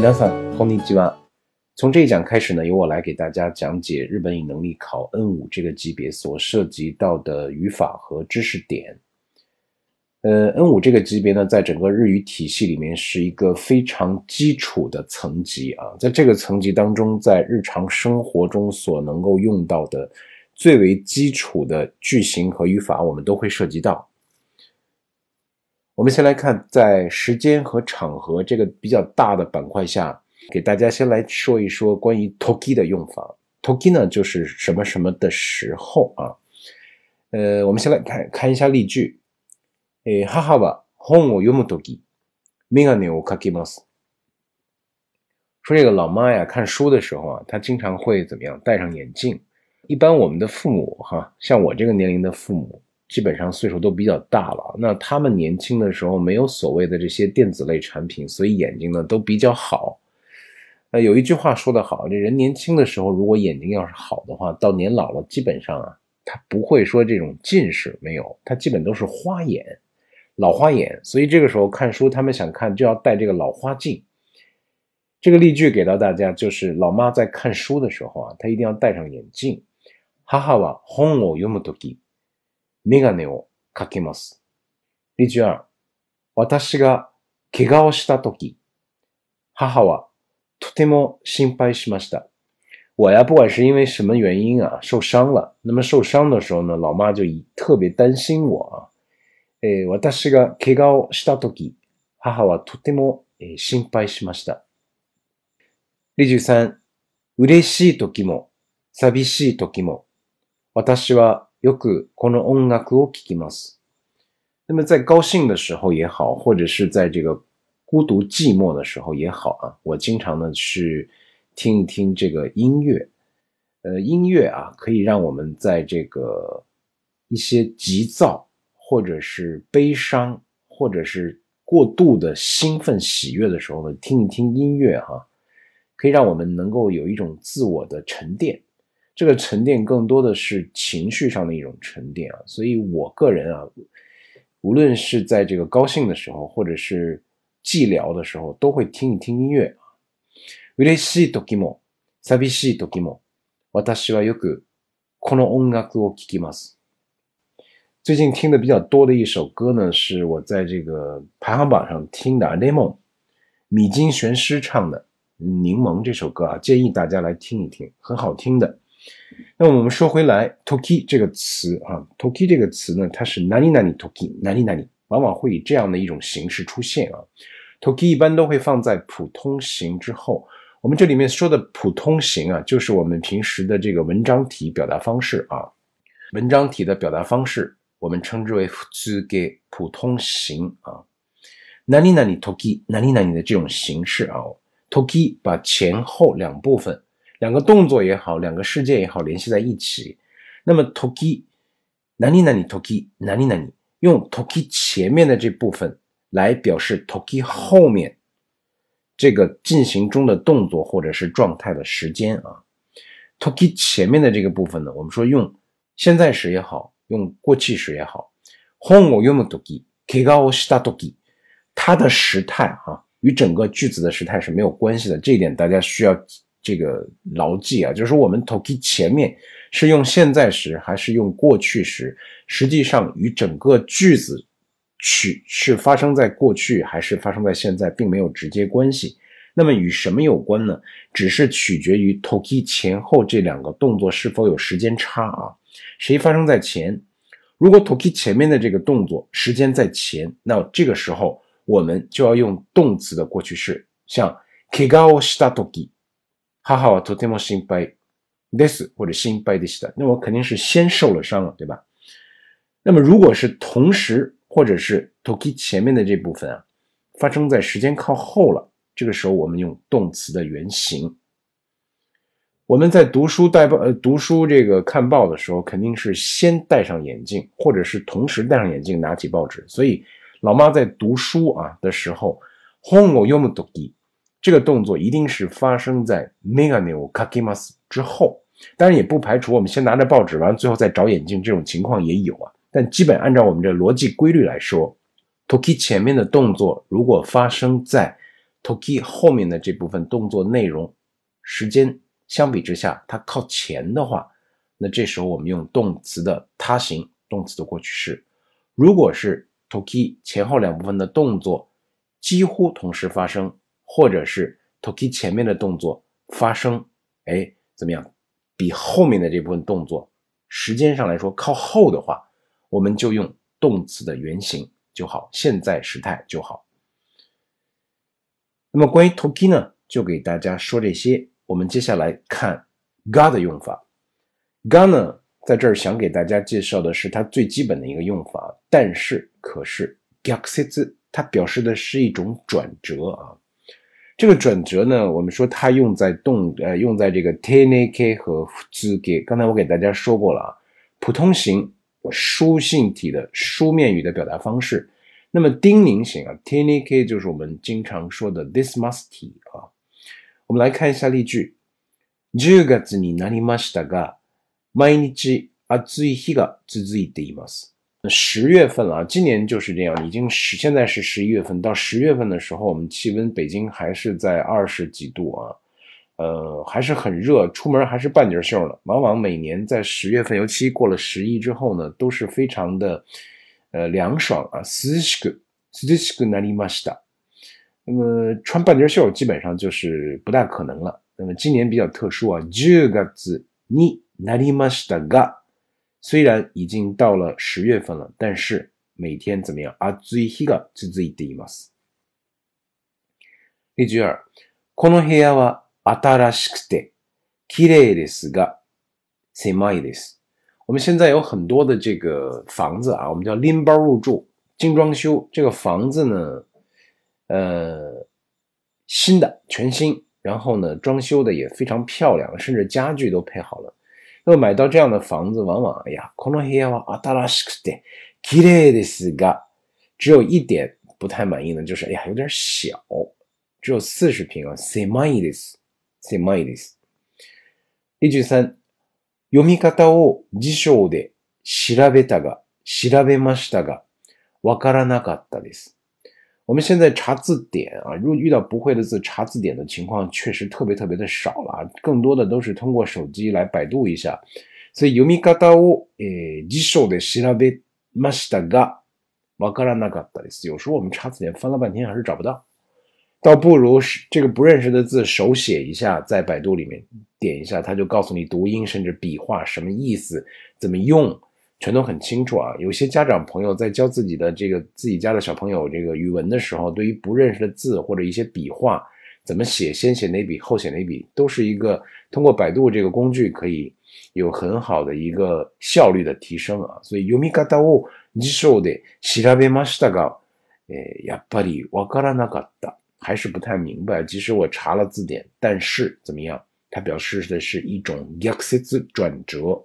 皆さんこんにちは。从这一讲开始呢，由我来给大家讲解日本语能力考 N 五这个级别所涉及到的语法和知识点。呃，N 五这个级别呢，在整个日语体系里面是一个非常基础的层级啊，在这个层级当中，在日常生活中所能够用到的最为基础的句型和语法，我们都会涉及到。 我们先来看，在时间和场合这个比较大的板块下，给大家先来说一说关于 toki 的用法。toki 呢，就是什么什么的时候啊。呃，我们先来看看一下例句。诶，母は本を読むとき、眼鏡をかけます。说这个老妈呀，看书的时候啊，她经常会怎么样？戴上眼镜。一般我们的父母哈，像我这个年龄的父母。 基本上岁数都比较大了，那他们年轻的时候没有所谓的这些电子类产品，所以眼睛呢都比较好。呃，有一句话说得好，这人年轻的时候如果眼睛要是好的话，到年老了基本上啊，他不会说这种近视没有，他基本都是花眼，老花眼。所以这个时候看书，他们想看就要戴这个老花镜。这个例句给到大家，就是老妈在看书的时候啊，她一定要戴上眼镜。母は本を読むとき。 メガネをかけます。例句二、私が怪我をしたとき、母はとても心配しました。我呀，不管是因为什么原因啊，受伤了。那么受伤的时候呢，老妈就特别担心我啊。え私が怪我をしたとき、母はとても心配しました。例句三、嬉しいときも、寂しいときも、私はよくこの音楽を聴きます。那么在高兴的时候也好，或者是在这个孤独寂寞的时候也好啊，我经常呢去听一听这个音乐。呃，音乐啊，可以让我们在这个一些急躁，或者是悲伤，或者是过度的兴奋喜悦的时候呢，听一听音乐哈，可以让我们能够有一种自我的沉淀。 这个沉淀更多的是情绪上的一种沉淀啊，所以我个人啊，无论是在这个高兴的时候，或者是寂寥的时候，都会听一听音乐啊。嬉しい時も寂しい時も、私はよくこの音楽を聴きます。最近听的比较多的一首歌呢，是我在这个排行榜上听的，Lemon 米津玄师唱的《柠檬》这首歌啊，建议大家来听一听，很好听的。 那我们说回来，toki 这个词啊，toki 这个词呢，它是哪里哪里 toki 哪里哪里，往往会以这样的一种形式出现啊。toki 一般都会放在普通型之后。我们这里面说的普通型啊，就是我们平时的这个文章体表达方式啊。文章体的表达方式，我们称之为普给普通型啊。哪里哪里 toki 哪里哪里的这种形式啊，toki 把前后两部分。两个动作也好，两个事件也好，联系在一起。那么，toki，哪里哪里 toki，哪里哪里，用 toki 前面的这部分来表示 toki 后面这个进行中的动作或者是状态的时间啊。toki 前面的这个部分呢，我们说用现在时也好，用过去时也好。本を読むとき、怪我をしたとき，它的时态啊，与整个句子的时态是没有关系的。这一点大家需要。 这个牢记啊，就是我们 toki 前面是用现在时还是用过去时，实际上与整个句子取是发生在过去还是发生在现在，并没有直接关系。那么与什么有关呢？只是取决于 toki 前后这两个动作是否有时间差啊？谁发生在前？如果 toki 前面的这个动作时间在前，那这个时候我们就要用动词的过去式，像 kigao shita toki。哈哈，我とても心配です或者心配でした。那我肯定是先受了伤了，对吧？那么如果是同时或者是 toki 前面的这部分啊，发生在时间靠后了，这个时候我们用动词的原形。我们在读书带报呃读书这个看报的时候，肯定是先戴上眼镜，或者是同时戴上眼镜拿起报纸。所以老妈在读书啊的时候，本を読むとき。 这个动作一定是发生在 megane o kakimas 之后，当然也不排除我们先拿着报纸，完了最后再找眼镜这种情况也有啊。但基本按照我们这逻辑规律来说，toki 前面的动作如果发生在 toki 后面的这部分动作内容时间相比之下它靠前的话，那这时候我们用动词的他形，动词的过去式。如果是 toki 前后两部分的动作几乎同时发生，或者是 toki 前面的动作发生，哎，怎么样？比后面的这部分动作时间上来说靠后的话，我们就用动词的原形就好，现在时态就好。那么关于 toki 呢，就给大家说这些。我们接下来看 ga 的用法。ga 呢，在这儿想给大家介绍的是它最基本的一个用法，但是可是 g a k s e t 它表示的是一种转折啊。这个转折呢，我们说它用在动呃用在这个 tenke 和 zuke。刚才我给大家说过了啊，普通型书信体的书面语的表达方式。那么丁宁型啊，tenke 就是我们经常说的 this must 体啊。我们来看一下例句。10月になりましたが、毎日暑い日が続いています。 十月份了，今年就是这样，已经十现在是十一月份，到十月份的时候，我们气温北京还是在二十几度啊，呃，还是很热，出门还是半截袖呢。往往每年在十月份，尤其过了十一之后呢，都是非常的呃凉爽啊。涼しく涼しくなりました。那么穿半截袖基本上就是不大可能了。那么今年比较特殊啊，十月になりましたが。 虽然已经到了十月份了，但是每天怎么样？暑い日が続いています。例句二、この部屋は新しくて綺麗ですが狭いです。我们现在有很多的这个房子啊，我们叫拎包入住、精装修。这个房子呢，呃，新的、全新，然后呢，装修的也非常漂亮，甚至家具都配好了。 那么买到这样的房子，往往哎呀，この部屋は新しくて綺麗ですが，只有一点不太满意呢，就是哎呀，有点小，只有四十平啊，狭いです、狭いです。例句三、読み方を辞書で調べたが、調べましたが、わからなかったです。我们现在查字典啊，如果遇到不会的字，查字典的情况确实特别特别的少了，更多的都是通过手机来百度一下。所以読み方をえ辞書で調べましたが、わからなかったです。有时候我们查字典翻了半天还是找不到，倒不如是这个不认识的字手写一下，在百度里面点一下，它就告诉你读音，甚至笔画什么意思，怎么用。 全都很清楚啊！有些家长朋友在教自己的这个自己家的小朋友这个语文的时候，对于不认识的字或者一些笔画怎么写，先写哪笔后写哪笔，都是一个通过百度这个工具可以有很好的一个效率的提升啊！所以読み方を辞書で調べましたが、えやっぱりわからなかった，还是不太明白。即使我查了字典，但是怎么样？它表示的是一种逆説转折。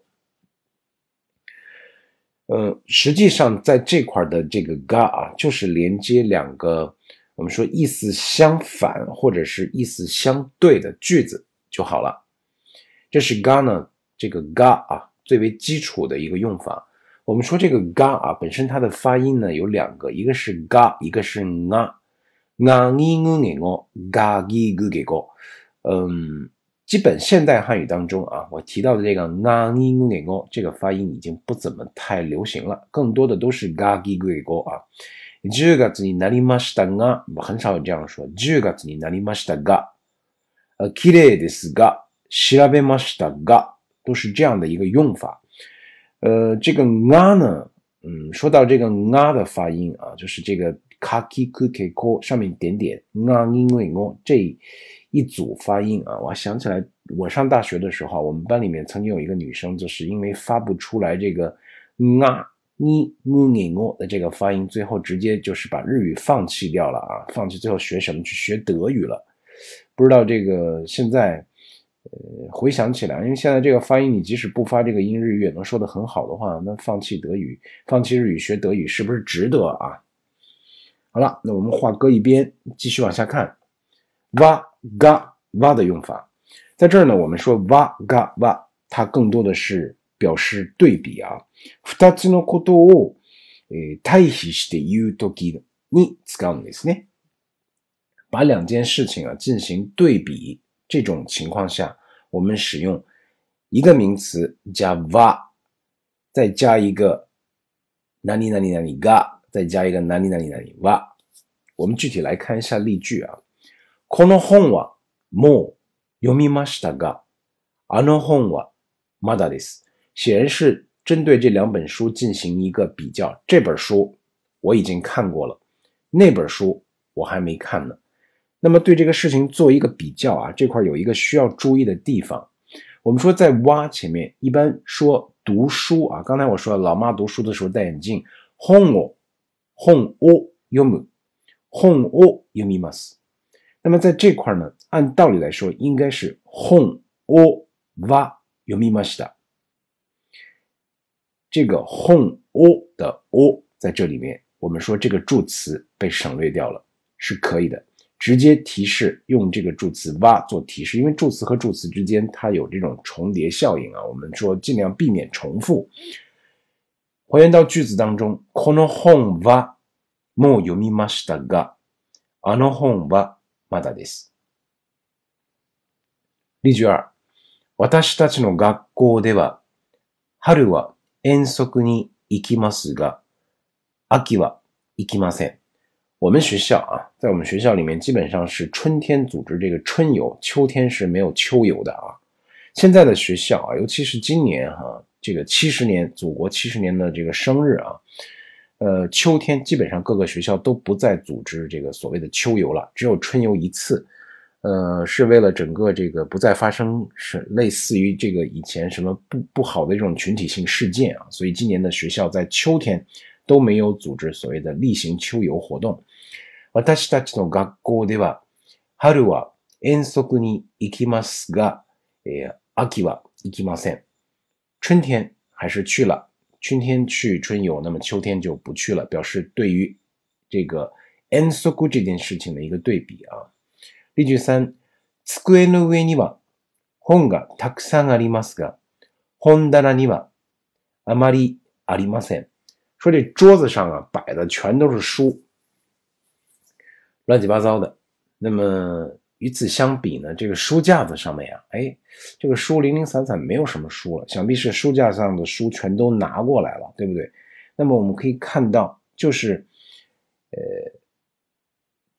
呃，实际上在这块的这个 ga 啊，就是连接两个我们说意思相反或者是意思相对的句子就好了。这是 ga 呢，这个 ga 啊最为基础的一个用法。我们说这个 ga 啊本身它的发音呢有两个，一个是 ga，一个是 nga。nga gi gu ge go，ga gi gu ge go。嗯。基本现代汉语当中啊，我提到的这个 nga gi gu go 这个发音已经不怎么太流行了，更多的都是 ga gi gu go 啊。十月になりましたが，很少有这样说。十月になりましたが，呃，綺麗ですが、調べましたが，都是这样的一个用法。呃，这个 nga 呢，嗯，说到这个 nga 的发音啊，就是这个 kaki ku ke ko 上面点点 nga gi gu go 这。 一组发音啊！我还想起来，我上大学的时候，我们班里面曾经有一个女生，就是因为发不出来这个啊你木你我的这个发音，最后直接就是把日语放弃掉了啊！放弃最后学什么？去学德语了。不知道这个现在，呃，回想起来，因为现在这个发音，你即使不发这个音，日语也能说得很好的话，那放弃德语，放弃日语学德语，是不是值得啊？好了，那我们话搁一边，继续往下看，哇。ga wa 的用法，在这儿呢，我们说 wa ga wa，它更多的是表示对比啊。二つのことを対比して言うときに使うんですね。 把两件事情啊进行对比，这种情况下，我们使用一个名词加 va，再加一个哪里哪里哪里 ga，再加一个哪里哪里哪里 va。我们具体来看一下例句啊。 この本はもう読みましたが、あの本はまだです。显然是针对这两本书进行一个比较。这本书我已经看过了，那本书我还没看呢。那么对这个事情做一个比较啊，这块有一个需要注意的地方。我们说在“哇”前面一般说读书啊，刚才我说老妈读书的时候戴眼镜，本を本を読む、本を読みます。 那么在这块呢，按道理来说应该是本をは読みました。这个本を的を在这里面，我们说这个助词被省略掉了，是可以的。直接提示用这个助词哇做提示，因为助词和助词之间它有这种重叠效应啊。我们说尽量避免重复。还原到句子当中，この本はもう読みましたが、あの本は まだです。例句二、私たちの学校では春は遠足に行きますが、秋は行きません。我们学校啊，在我们学校里面，基本上是春天组织这个春游，秋天是没有秋游的啊。现在的学校啊，尤其是今年哈，这个七十年祖国七十年的这个生日啊，呃，秋天基本上各个学校都不再组织这个所谓的秋游了，只有春游一次。呃，是为了整个这个不再发生是类似于这个以前什么不不好的这种群体性事件啊，所以今年的学校在秋天。都没有组织所谓的例行秋游活动。私たちの学校では、春は遠足に行きますが、え秋は行きません。春天还是去了， 春天去春游，那么秋天就不去了，表示对于这个遠足这件事情的一个对比啊。例句三、机の上には本がたくさんありますが、本棚にはあまりありません。说这桌子上啊摆的全都是书，乱七八糟的。那么 与此相比呢，这个书架子上面啊，哎，这个书零零散散，没有什么书了。想必是书架上的书全都拿过来了，对不对？那么我们可以看到，就是呃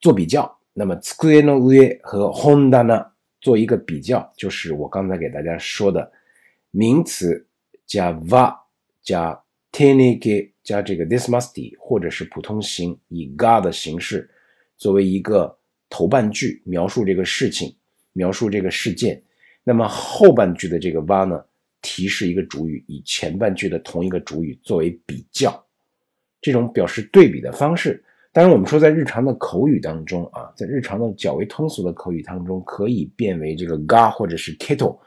做比较。那么机の上和 honda 呢做一个比较，就是我刚才给大家说的名词加 va 加 tenike。加这个 this must be，或者是普通形以 ga 的形式作为一个头半句描述这个事情，描述这个事件。那么后半句的这个 va 呢，提示一个主语，以前半句的同一个主语作为比较，这种表示对比的方式。当然，我们说在日常的口语当中啊，在日常的较为通俗的口语当中，可以变为这个 ga 或者是 keto，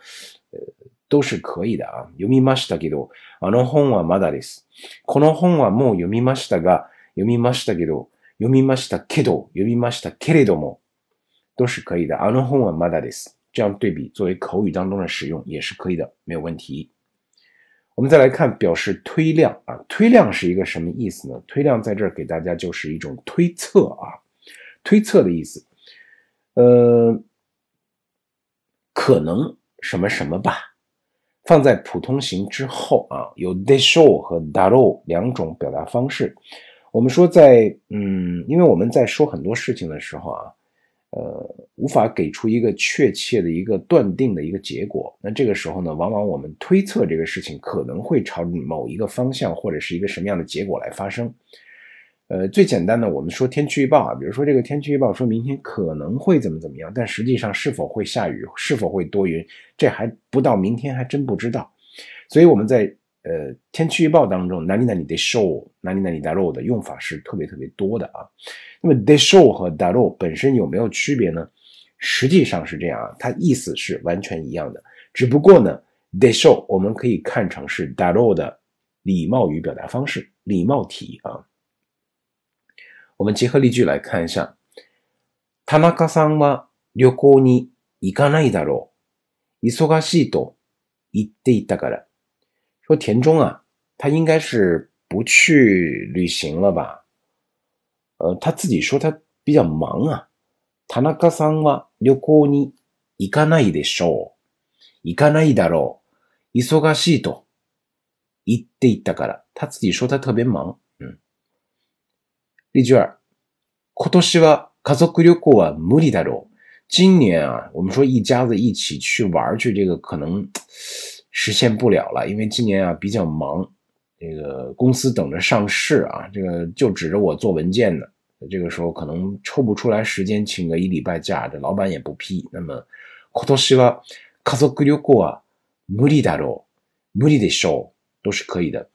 呃。都是可以的啊。読みましたけど、あの本はまだです。この本はもう読みましたが、読みましたけど、 読みましたけど、読みましたけれども，都是可以的。あの本はまだです。这样对比作为口语当中的使用也是可以的，没有问题。我们再来看表示推量啊，推量是一个什么意思呢？推量在这儿给大家就是一种推测啊，推测的意思。呃，可能什么什么吧。放在普通形之后啊，有 de show 和 daro 两种表达方式。 我们说在嗯，因为我们在说很多事情的时候啊，呃，无法给出一个确切的一个断定的一个结果。那这个时候呢，往往我们推测这个事情可能会朝某一个方向或者是一个什么样的结果来发生。呃，最简单的，我们说天气预报啊，比如说这个天气预报说明天可能会怎么怎么样，但实际上是否会下雨，是否会多云，这还不到明天还真不知道。所以我们在呃天气预报当中，哪里哪里得 show，哪里哪里 daro 的用法是特别特别多的啊。那么 de show 和 daro 本身有没有区别呢？实际上是这样啊，它意思是完全一样的，只不过呢，de show 我们可以看成是 daro 的礼貌语表达方式，礼貌体啊。我们结合例句来看一下。田中さんは旅行に行かないだろう。忙しいと言っていたから。 说田中啊，他应该是不去旅行了吧？呃，他自己说他比较忙啊。田中さんは旅行に行かないでしょう。行かないだろう。忙しいと言っていたから。他自己说他特别忙。嗯。例句二。今年は家族旅行は無理だろう。今年啊，我们说一家子一起去玩去，这个可能实现不了了，因为今年啊比较忙，这个公司等着上市啊，这个就指着我做文件呢，这个时候可能抽不出来时间请个一礼拜假，这老板也不批。那么今年は家族旅行は無理だろう、無理でしょう，都是可以的。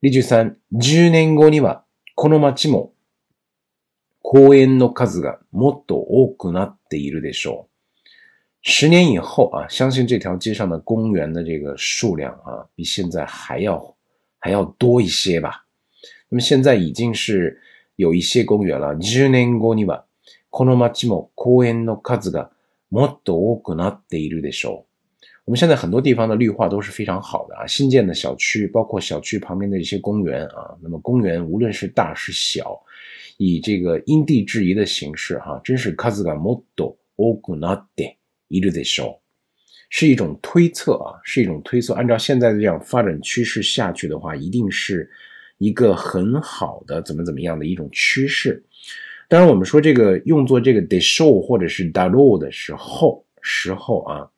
例句三、十年後にはこの街も公園の数がもっと多くなっているでしょう。 十年以后啊，相信这条街上的公园的这个数量啊，比现在还要还要多一些吧。那么现在已经是有一些公园了。十年後にはこの街も公園の数がもっと多くなっているでしょう。我们现在很多地方的绿化都是非常好的啊，新建的小区，包括小区旁边的一些公园啊。那么公园无论是大是小。以这个因地制宜的形式，哈，真是数がもっと多くなって いるでしょう，是一种推测啊，是一种推测。按照现在的这样发展趋势下去的话，一定是一个很好的怎么怎么样的一种趋势。当然，我们说这个用作这个でしょう或者是だろう的时候，时候啊，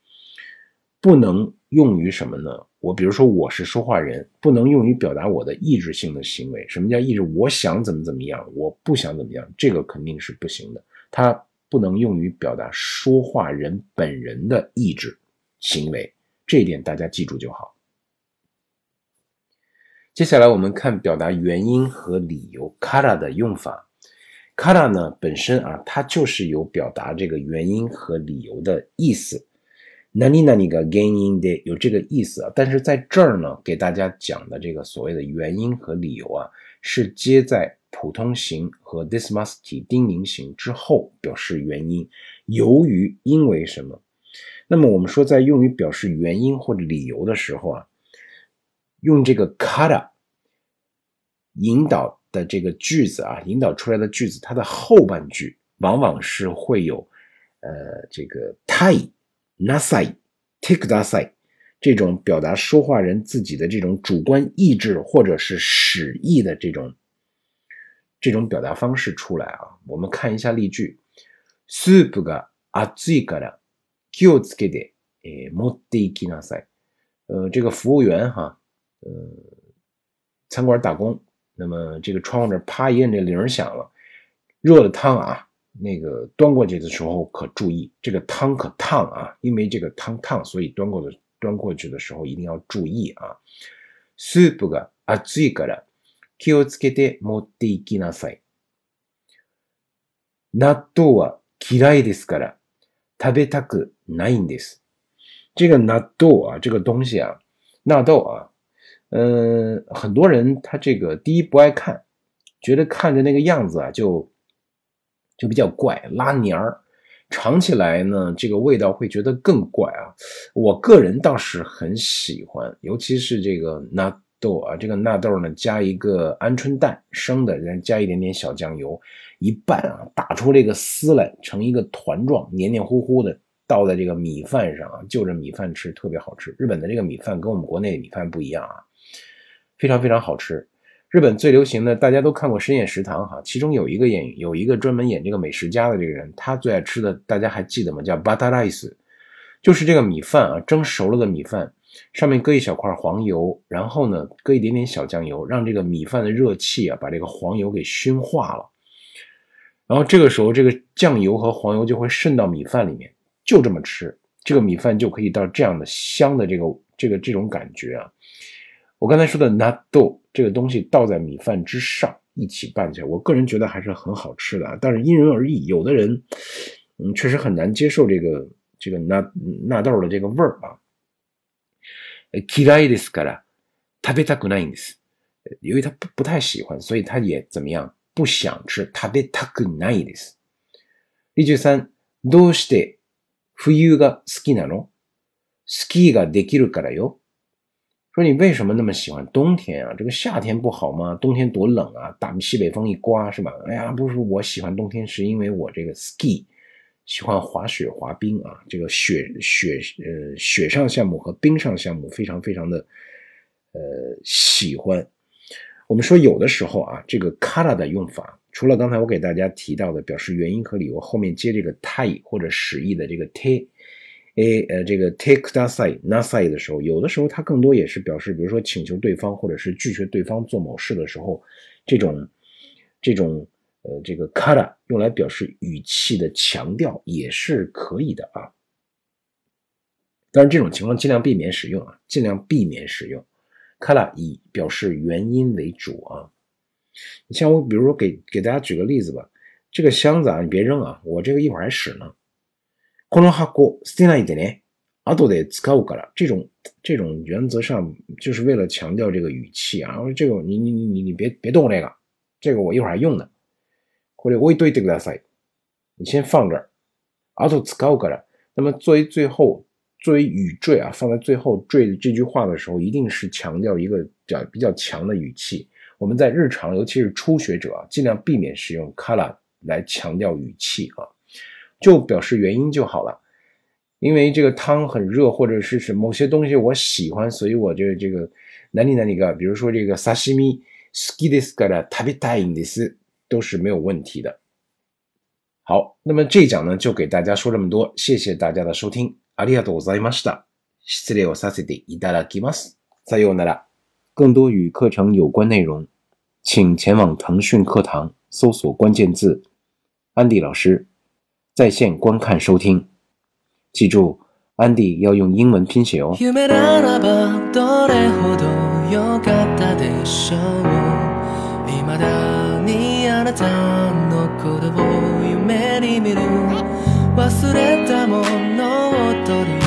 不能用于什么呢？我比如说，我是说话人，不能用于表达我的意志性的行为。什么叫意志？我想怎么怎么样，我不想怎么样，这个肯定是不行的。它 不能用于表达说话人本人的意志行为，这一点大家记住就好。接下来我们看表达原因和理由 “kara” 的用法。“kara” 呢本身啊，它就是有表达这个原因和理由的意思。那你那你个原因的有这个意思啊，但是在这儿呢，给大家讲的这个所谓的原因和理由啊，是接在普通型和 this must 丁宁型之后表示原因。由于因为什么？那么我们说在用于表示原因或者理由的时候啊，用这个 kara 引导的这个句子啊，引导出来的句子，它的后半句往往是会有呃这个太。なさい、take ください，这种表达说话人自己的这种主观意志或者是使意的这种 这种表达方式出来啊。我们看一下例句：スープが熱いから気をつけて持っていきなさい。呃，这个服务员哈，呃，餐馆打工，那么这个窗户这啪一摁，这铃响了，热的汤啊。那个端过去的时候可注意，这个汤可烫啊，因为这个汤烫，所以端过的端过去的时候一定要注意啊。スープが熱いから 気をつけて持っていきなさい。納豆は嫌いですから食べたくないんです。这个纳豆啊，这个东西啊，纳豆啊，嗯，很多人他这个第一不爱看，觉得看着那个样子啊就。就比较怪，拉黏儿，尝起来呢，这个味道会觉得更怪啊。我个人倒是很喜欢，尤其是这个纳 豆啊，这个纳豆呢，加一个鹌鹑蛋生的，然后加一点点小酱油，一拌啊，打出这个丝来，成一个团状，黏黏糊糊的，倒在这个米饭上啊，就着米饭吃，特别好吃。日本的这个米饭跟我们国内的米饭不一样啊，非常非常好吃。日本最流行的，大家都看过《深夜食堂》哈，其中有一个演有一个专门演这个美食家的这个人，他最爱吃的，大家还记得吗？叫 butter rice，就是这个米饭啊，蒸熟了的米饭，上面搁一小块黄油，然后呢，搁一点点小酱油，让这个米饭的热气啊，把这个黄油给熏化了，然后这个时候这个酱油和黄油就会渗到米饭里面，就这么吃，这个米饭就可以到这样的香的这个这个这种感觉啊。我刚才说的纳豆这个东西倒在米饭之上一起拌起来，我个人觉得还是很好吃的，但是因人而异。有的人，嗯，确实很难接受这个这个纳纳豆的这个味儿啊。嫌いですから食べたくないんです。因为他不不太喜欢，所以他也怎么样不想吃。食べたくないです。例句三、どうして冬が好きなの？スキーができるからよ。说你为什么那么喜欢冬天啊？这个夏天不好吗？冬天多冷啊！大西北风一刮是吧？哎呀，不是我喜欢冬天，是因为我这个 ski 喜欢滑雪滑冰啊，这个雪雪呃雪上项目和冰上项目非常非常的呃喜欢。我们说有的时候啊，这个 kara 的用法，除了刚才我给大家提到的表示原因和理由，后面接这个 tai 或者使役的这个 te。a 呃，这个 take that side 那 side 的时候，有的时候它更多也是表示，比如说请求对方或者是拒绝对方做某事的时候，这种这种呃这个 kara 用来表示语气的强调也是可以的啊。当然这种情况尽量避免使用啊，尽量避免使用 kara 以表示原因为主啊。你像我，比如说给给大家举个例子吧，这个箱子啊，你别扔啊，我这个一会儿还使呢。この箱捨てないでね。後で使うから。这种这种原则上就是为了强调这个语气啊。这个你你你你你别别动这个，这个我一会儿还用呢。 これ置いといてください。你先放这儿。後使うから。那么作为最后作为语缀啊，放在最后缀这句话的时候，一定是强调一个较比较强的语气。我们在日常，尤其是初学者啊，尽量避免使用 kara 来强调语气啊。就表示原因就好了，因为这个汤很热，或者是是某些东西我喜欢，所以我就这个哪里哪里个，比如说这个沙西米，ski this 的 tabi tai this 都是没有问题的。好，那么这一讲呢就给大家说这么多，谢谢大家的收听。ありがとうございました。失礼をさせていただきます。再用那ら。更多与课程有关内容，请前往腾讯课堂搜索关键字“安迪老师”。在线观看收听，记住，安迪要用英文拼写哦。 なたのことを夢に見る。忘れたものを取り